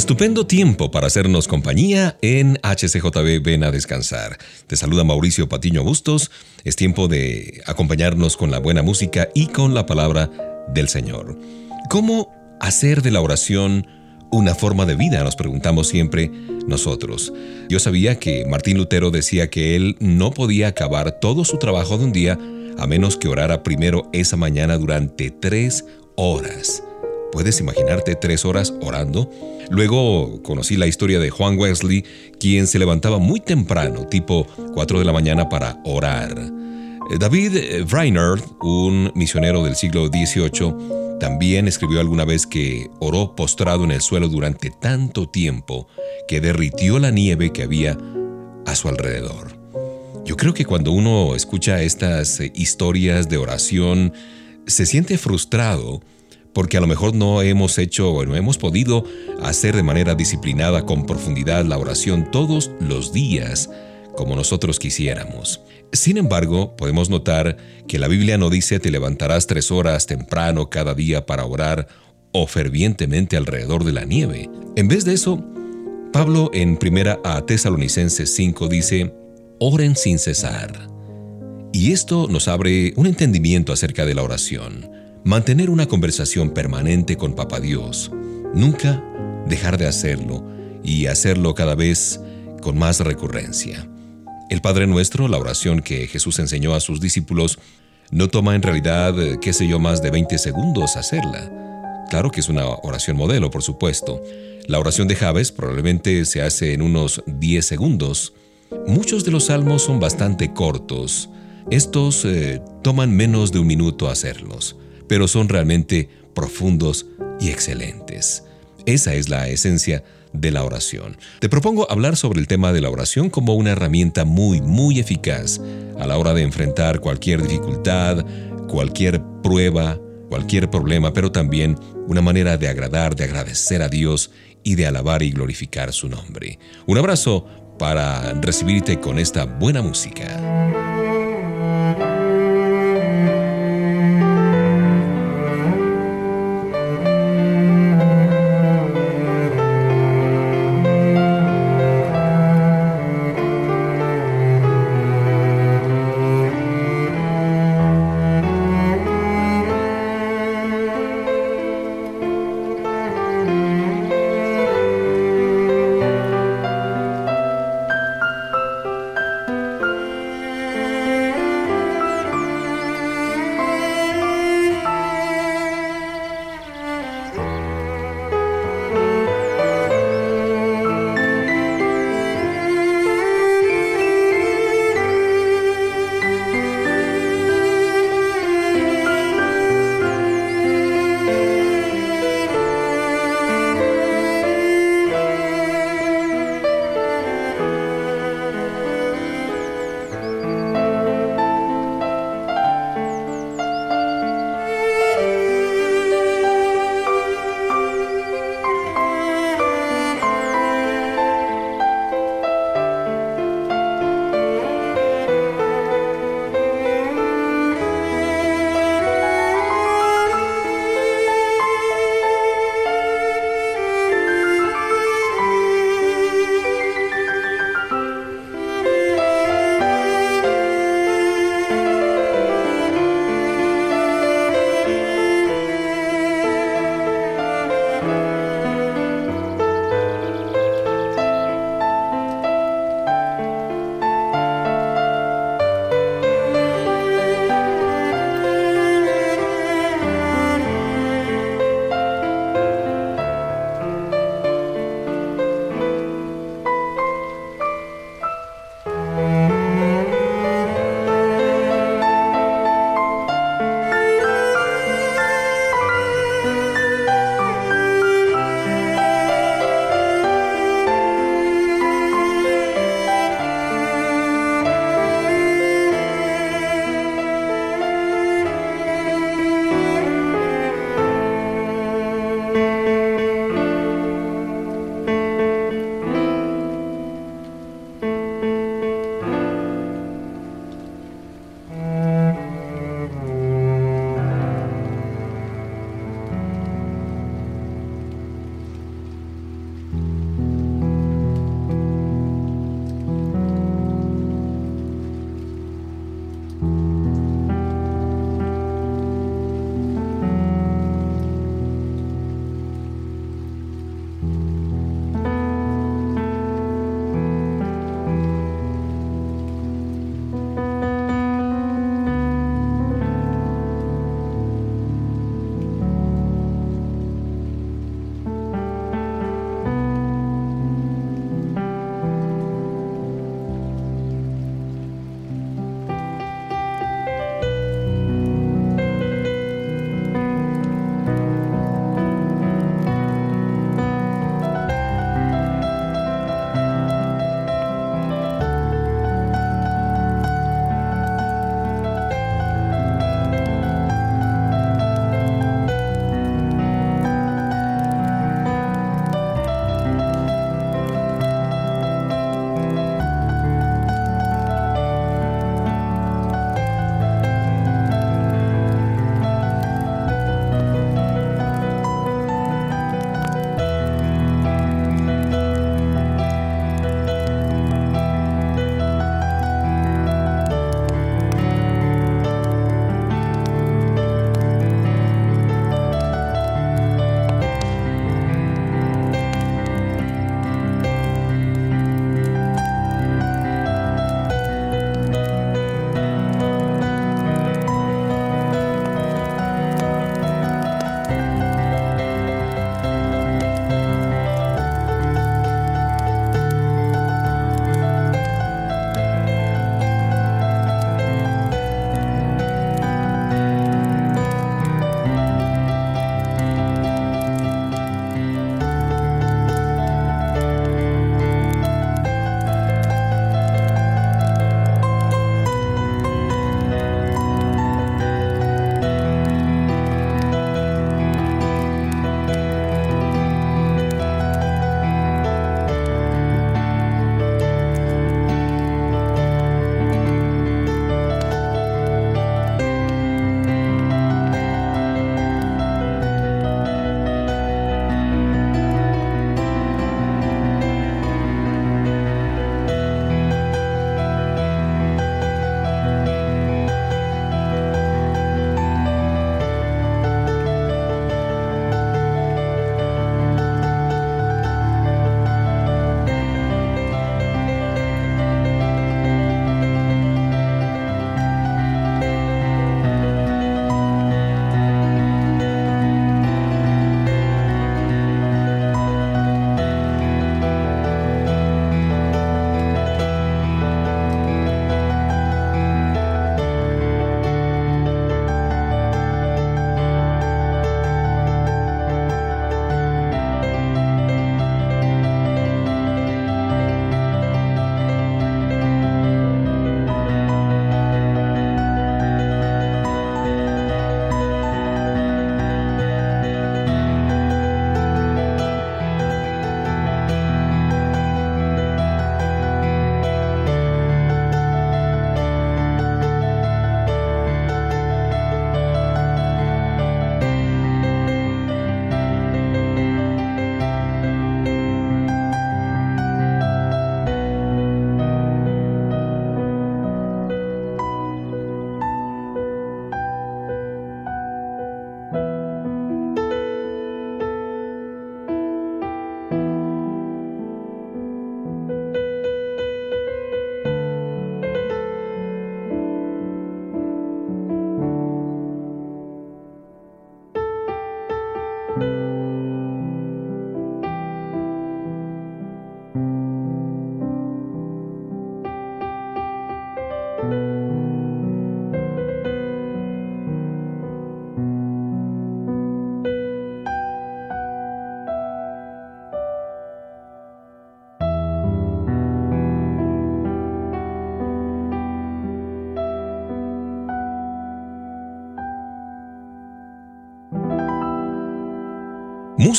Estupendo tiempo para hacernos compañía en HCJB Ven a Descansar. Te saluda Mauricio Patiño Bustos. Es tiempo de acompañarnos con la buena música y con la palabra del Señor. ¿Cómo hacer de la oración una forma de vida? Nos preguntamos siempre nosotros. Yo sabía que Martín Lutero decía que él no podía acabar todo su trabajo de un día a menos que orara primero esa mañana durante tres horas. ¿Puedes imaginarte tres horas orando? Luego conocí la historia de Juan Wesley, quien se levantaba muy temprano, tipo 4 de la mañana, para orar. Eh, David Reinhardt, un misionero del siglo XVIII, también escribió alguna vez que oró postrado en el suelo durante tanto tiempo que derritió la nieve que había a su alrededor. Yo creo que cuando uno escucha estas eh, historias de oración, se siente frustrado porque a lo mejor no hemos hecho o no hemos podido hacer de manera disciplinada con profundidad la oración todos los días como nosotros quisiéramos. Sin embargo, podemos notar que la Biblia no dice te levantarás tres horas temprano cada día para orar o fervientemente alrededor de la nieve. En vez de eso, Pablo en primera a Tesalonicenses 5 dice, oren sin cesar. Y esto nos abre un entendimiento acerca de la oración. Mantener una conversación permanente con Papá Dios, nunca dejar de hacerlo y hacerlo cada vez con más recurrencia. El Padre Nuestro, la oración que Jesús enseñó a sus discípulos, no toma en realidad, qué sé yo, más de 20 segundos hacerla. Claro que es una oración modelo, por supuesto. La oración de Javes probablemente se hace en unos 10 segundos. Muchos de los salmos son bastante cortos. Estos eh, toman menos de un minuto hacerlos pero son realmente profundos y excelentes. Esa es la esencia de la oración. Te propongo hablar sobre el tema de la oración como una herramienta muy, muy eficaz a la hora de enfrentar cualquier dificultad, cualquier prueba, cualquier problema, pero también una manera de agradar, de agradecer a Dios y de alabar y glorificar su nombre. Un abrazo para recibirte con esta buena música.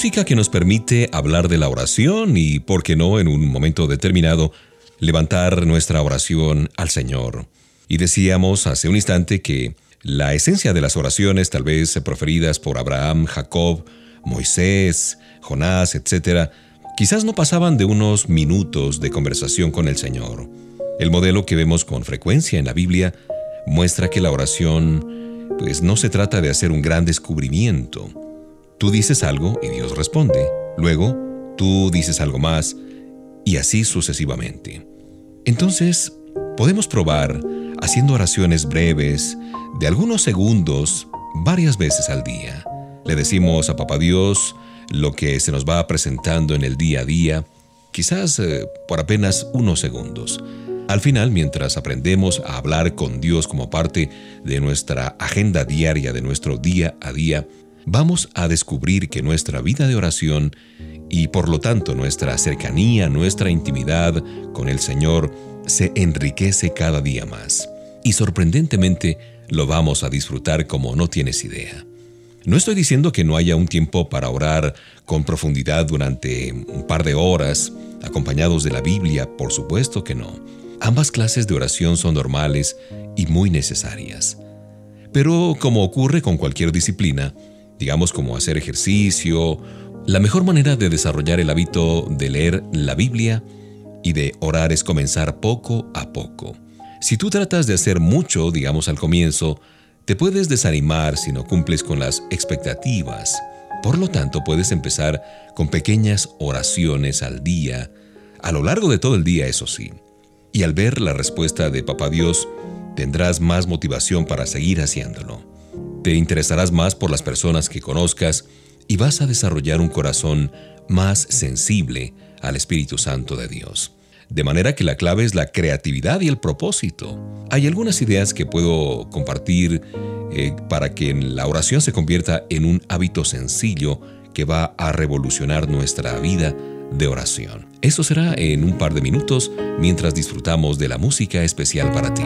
Música que nos permite hablar de la oración y, por qué no, en un momento determinado, levantar nuestra oración al Señor. Y decíamos hace un instante que la esencia de las oraciones, tal vez proferidas por Abraham, Jacob, Moisés, Jonás, etc., quizás no pasaban de unos minutos de conversación con el Señor. El modelo que vemos con frecuencia en la Biblia muestra que la oración, pues no se trata de hacer un gran descubrimiento. Tú dices algo y Dios responde. Luego, tú dices algo más y así sucesivamente. Entonces, podemos probar haciendo oraciones breves de algunos segundos varias veces al día. Le decimos a Papá Dios lo que se nos va presentando en el día a día, quizás eh, por apenas unos segundos. Al final, mientras aprendemos a hablar con Dios como parte de nuestra agenda diaria, de nuestro día a día, vamos a descubrir que nuestra vida de oración y por lo tanto nuestra cercanía, nuestra intimidad con el Señor se enriquece cada día más. Y sorprendentemente lo vamos a disfrutar como no tienes idea. No estoy diciendo que no haya un tiempo para orar con profundidad durante un par de horas, acompañados de la Biblia, por supuesto que no. Ambas clases de oración son normales y muy necesarias. Pero como ocurre con cualquier disciplina, digamos como hacer ejercicio, la mejor manera de desarrollar el hábito de leer la Biblia y de orar es comenzar poco a poco. Si tú tratas de hacer mucho, digamos al comienzo, te puedes desanimar si no cumples con las expectativas. Por lo tanto, puedes empezar con pequeñas oraciones al día, a lo largo de todo el día, eso sí. Y al ver la respuesta de Papá Dios, tendrás más motivación para seguir haciéndolo. Te interesarás más por las personas que conozcas y vas a desarrollar un corazón más sensible al Espíritu Santo de Dios. De manera que la clave es la creatividad y el propósito. Hay algunas ideas que puedo compartir eh, para que la oración se convierta en un hábito sencillo que va a revolucionar nuestra vida de oración. Eso será en un par de minutos mientras disfrutamos de la música especial para ti.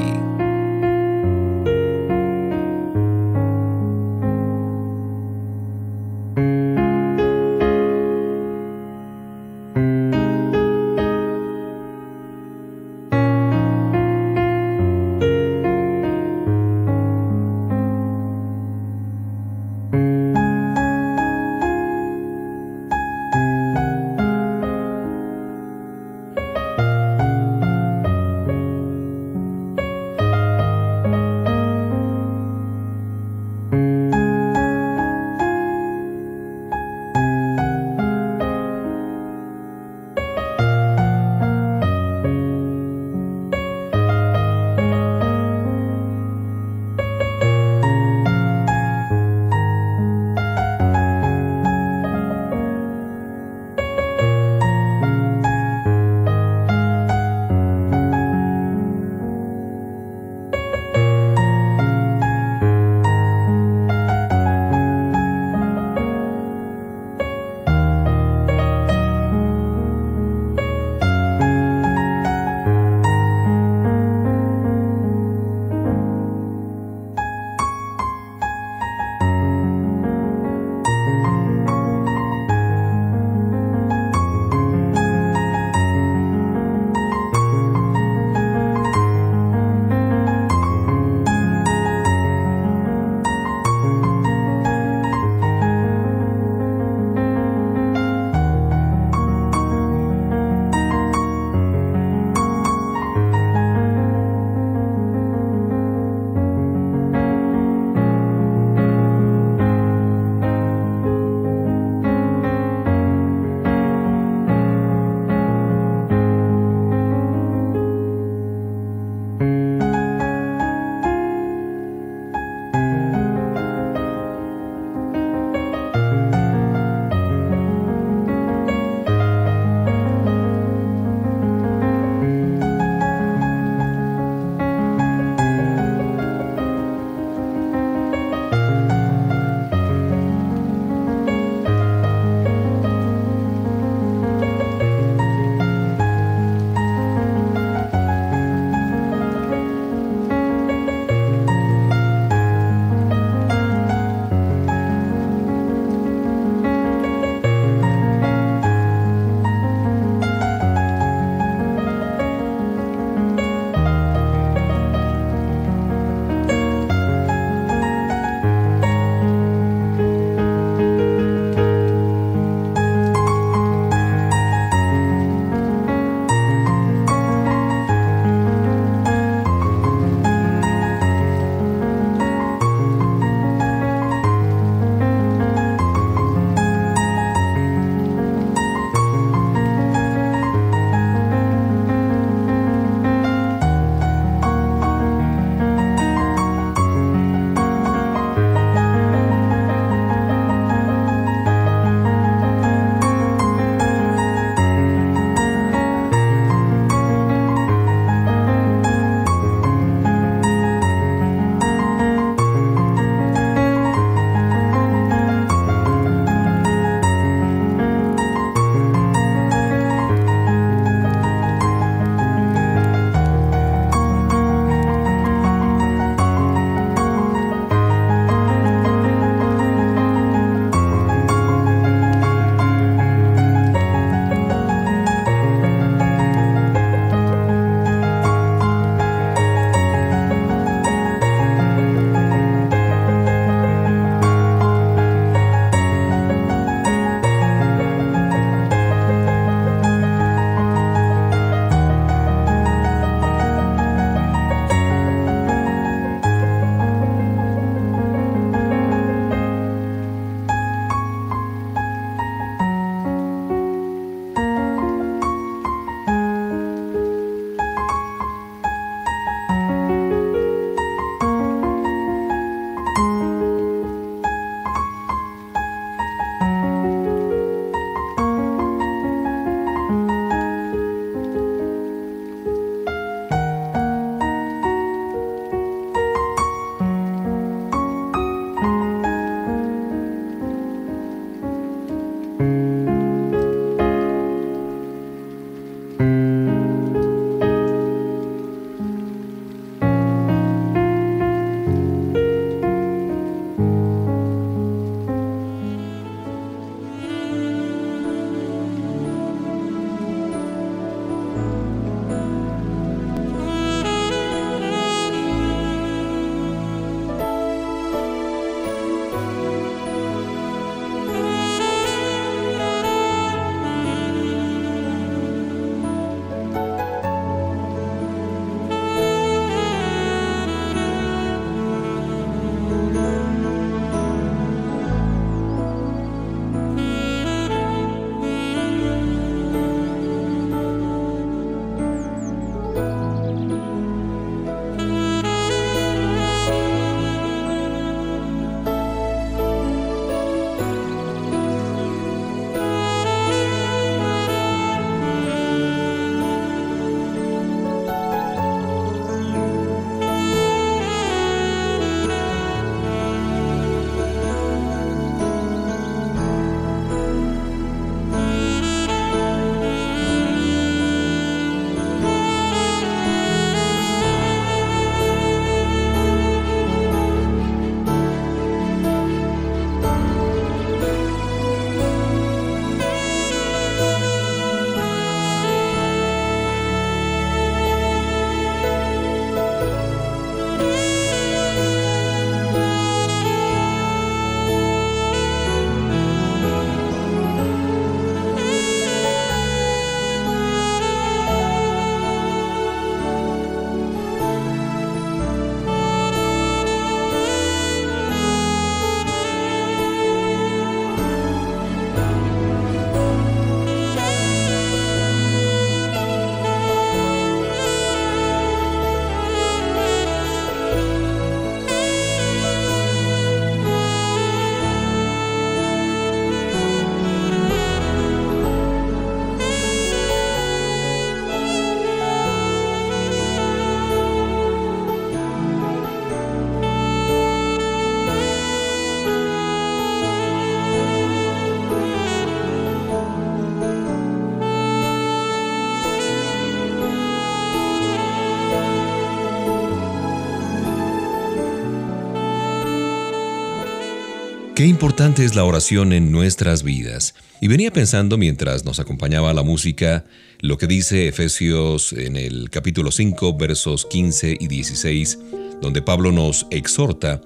Qué importante es la oración en nuestras vidas. Y venía pensando mientras nos acompañaba la música lo que dice Efesios en el capítulo 5 versos 15 y 16, donde Pablo nos exhorta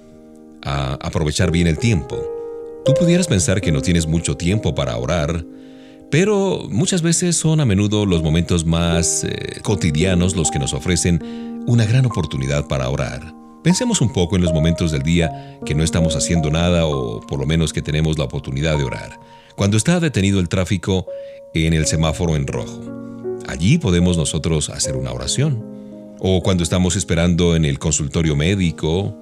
a aprovechar bien el tiempo. Tú pudieras pensar que no tienes mucho tiempo para orar, pero muchas veces son a menudo los momentos más eh, cotidianos los que nos ofrecen una gran oportunidad para orar. Pensemos un poco en los momentos del día que no estamos haciendo nada o por lo menos que tenemos la oportunidad de orar. Cuando está detenido el tráfico en el semáforo en rojo. Allí podemos nosotros hacer una oración. O cuando estamos esperando en el consultorio médico.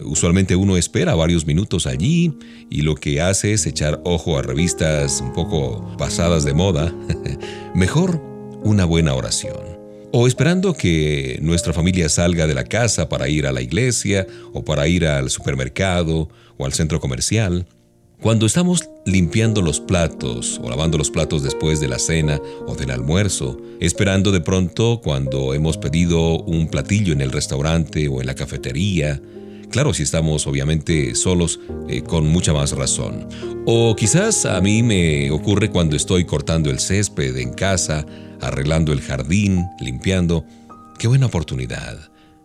Usualmente uno espera varios minutos allí y lo que hace es echar ojo a revistas un poco pasadas de moda. Mejor una buena oración o esperando que nuestra familia salga de la casa para ir a la iglesia o para ir al supermercado o al centro comercial. Cuando estamos limpiando los platos o lavando los platos después de la cena o del almuerzo, esperando de pronto cuando hemos pedido un platillo en el restaurante o en la cafetería, Claro, si estamos obviamente solos, eh, con mucha más razón. O quizás a mí me ocurre cuando estoy cortando el césped en casa, arreglando el jardín, limpiando. Qué buena oportunidad.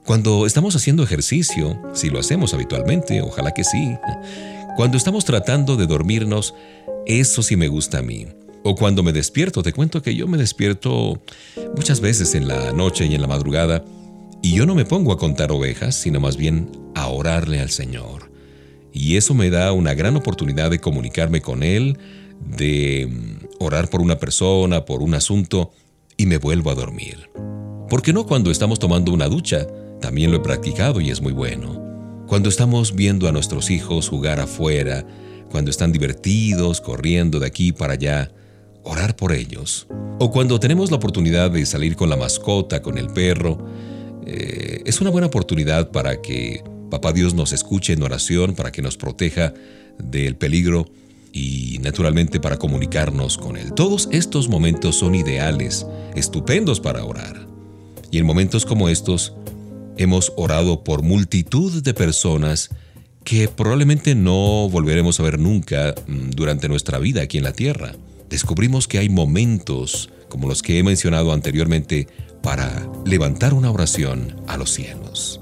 Cuando estamos haciendo ejercicio, si lo hacemos habitualmente, ojalá que sí. Cuando estamos tratando de dormirnos, eso sí me gusta a mí. O cuando me despierto, te cuento que yo me despierto muchas veces en la noche y en la madrugada, y yo no me pongo a contar ovejas, sino más bien a orarle al Señor. Y eso me da una gran oportunidad de comunicarme con Él, de mm, orar por una persona, por un asunto, y me vuelvo a dormir. ¿Por qué no cuando estamos tomando una ducha? También lo he practicado y es muy bueno. Cuando estamos viendo a nuestros hijos jugar afuera, cuando están divertidos, corriendo de aquí para allá, orar por ellos. O cuando tenemos la oportunidad de salir con la mascota, con el perro, eh, es una buena oportunidad para que Papá Dios nos escuche en oración, para que nos proteja del peligro y naturalmente para comunicarnos con Él. Todos estos momentos son ideales, estupendos para orar. Y en momentos como estos, hemos orado por multitud de personas que probablemente no volveremos a ver nunca mm, durante nuestra vida aquí en la tierra. Descubrimos que hay momentos, como los que he mencionado anteriormente, para levantar una oración a los cielos.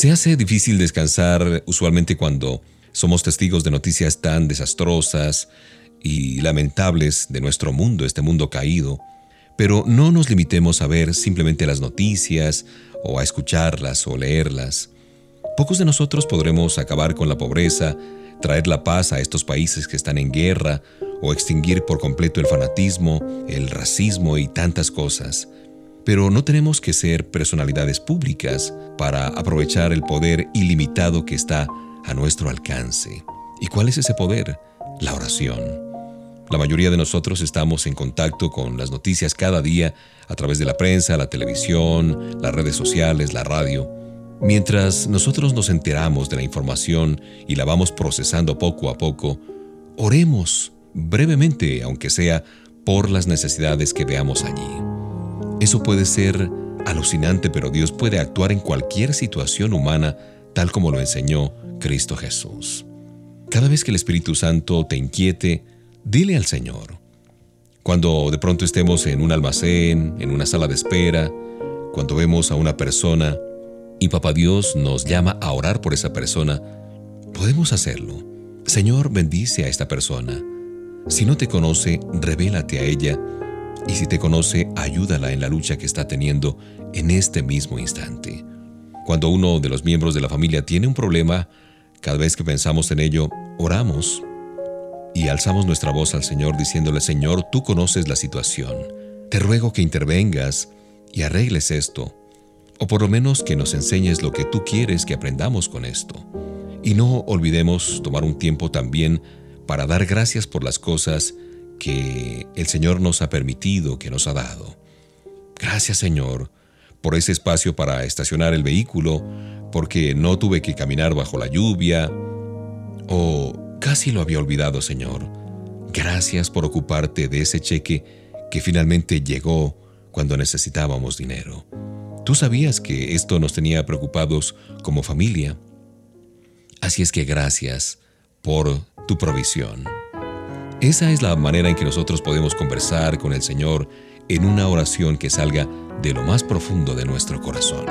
Se hace difícil descansar usualmente cuando somos testigos de noticias tan desastrosas y lamentables de nuestro mundo, este mundo caído, pero no nos limitemos a ver simplemente las noticias o a escucharlas o leerlas. Pocos de nosotros podremos acabar con la pobreza, traer la paz a estos países que están en guerra o extinguir por completo el fanatismo, el racismo y tantas cosas. Pero no tenemos que ser personalidades públicas para aprovechar el poder ilimitado que está a nuestro alcance. ¿Y cuál es ese poder? La oración. La mayoría de nosotros estamos en contacto con las noticias cada día a través de la prensa, la televisión, las redes sociales, la radio. Mientras nosotros nos enteramos de la información y la vamos procesando poco a poco, oremos brevemente, aunque sea por las necesidades que veamos allí. Eso puede ser alucinante, pero Dios puede actuar en cualquier situación humana tal como lo enseñó Cristo Jesús. Cada vez que el Espíritu Santo te inquiete, dile al Señor. Cuando de pronto estemos en un almacén, en una sala de espera, cuando vemos a una persona y Papá Dios nos llama a orar por esa persona, podemos hacerlo. Señor, bendice a esta persona. Si no te conoce, revélate a ella y si te conoce, ayúdala en la lucha que está teniendo en este mismo instante. Cuando uno de los miembros de la familia tiene un problema, cada vez que pensamos en ello, oramos y alzamos nuestra voz al Señor diciéndole, Señor, tú conoces la situación. Te ruego que intervengas y arregles esto, o por lo menos que nos enseñes lo que tú quieres que aprendamos con esto. Y no olvidemos tomar un tiempo también para dar gracias por las cosas que el Señor nos ha permitido, que nos ha dado. Gracias Señor por ese espacio para estacionar el vehículo, porque no tuve que caminar bajo la lluvia, o casi lo había olvidado Señor. Gracias por ocuparte de ese cheque que finalmente llegó cuando necesitábamos dinero. Tú sabías que esto nos tenía preocupados como familia. Así es que gracias por tu provisión. Esa es la manera en que nosotros podemos conversar con el Señor en una oración que salga de lo más profundo de nuestro corazón.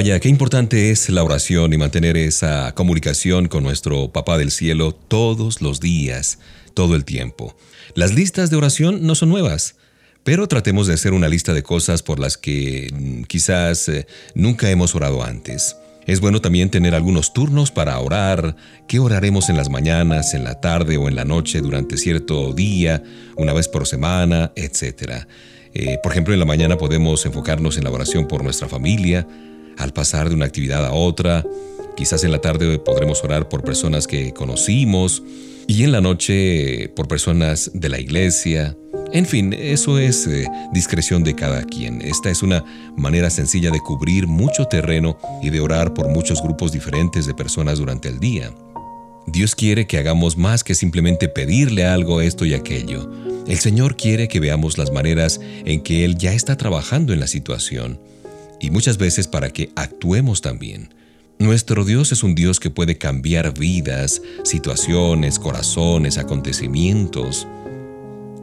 Vaya, qué importante es la oración y mantener esa comunicación con nuestro Papá del Cielo todos los días, todo el tiempo. Las listas de oración no son nuevas, pero tratemos de hacer una lista de cosas por las que mm, quizás eh, nunca hemos orado antes. Es bueno también tener algunos turnos para orar, qué oraremos en las mañanas, en la tarde o en la noche durante cierto día, una vez por semana, etc. Eh, por ejemplo, en la mañana podemos enfocarnos en la oración por nuestra familia, al pasar de una actividad a otra. Quizás en la tarde podremos orar por personas que conocimos y en la noche por personas de la iglesia. En fin, eso es eh, discreción de cada quien. Esta es una manera sencilla de cubrir mucho terreno y de orar por muchos grupos diferentes de personas durante el día. Dios quiere que hagamos más que simplemente pedirle algo, esto y aquello. El Señor quiere que veamos las maneras en que Él ya está trabajando en la situación y muchas veces para que actuemos también. Nuestro Dios es un Dios que puede cambiar vidas, situaciones, corazones, acontecimientos.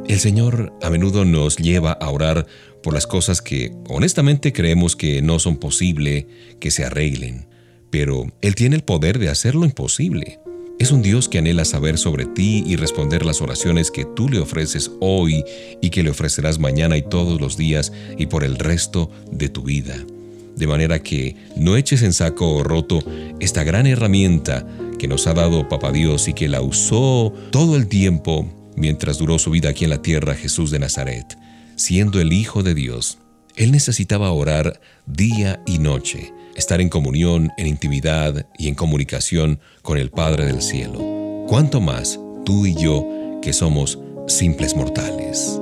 El Señor a menudo nos lleva a orar por las cosas que honestamente creemos que no son posible que se arreglen, pero Él tiene el poder de hacer lo imposible. Es un Dios que anhela saber sobre ti y responder las oraciones que tú le ofreces hoy y que le ofrecerás mañana y todos los días y por el resto de tu vida. De manera que no eches en saco roto esta gran herramienta que nos ha dado Papa Dios y que la usó todo el tiempo mientras duró su vida aquí en la tierra Jesús de Nazaret. Siendo el Hijo de Dios, Él necesitaba orar día y noche estar en comunión, en intimidad y en comunicación con el Padre del Cielo. ¿Cuánto más tú y yo que somos simples mortales?